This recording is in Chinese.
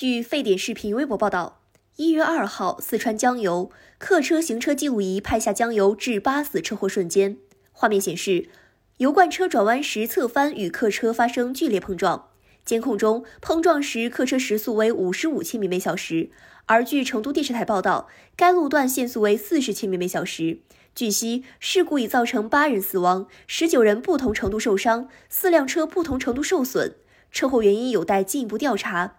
据沸点视频微博报道，一月二号，四川江油客车行车记录仪拍下江油致八死车祸瞬间。画面显示，油罐车转弯时侧翻，与客车发生剧烈碰撞。监控中，碰撞时客车时速为五十五千米每小时。而据成都电视台报道，该路段限速为四十千米每小时。据悉，事故已造成八人死亡，十九人不同程度受伤，四辆车不同程度受损。车祸原因有待进一步调查。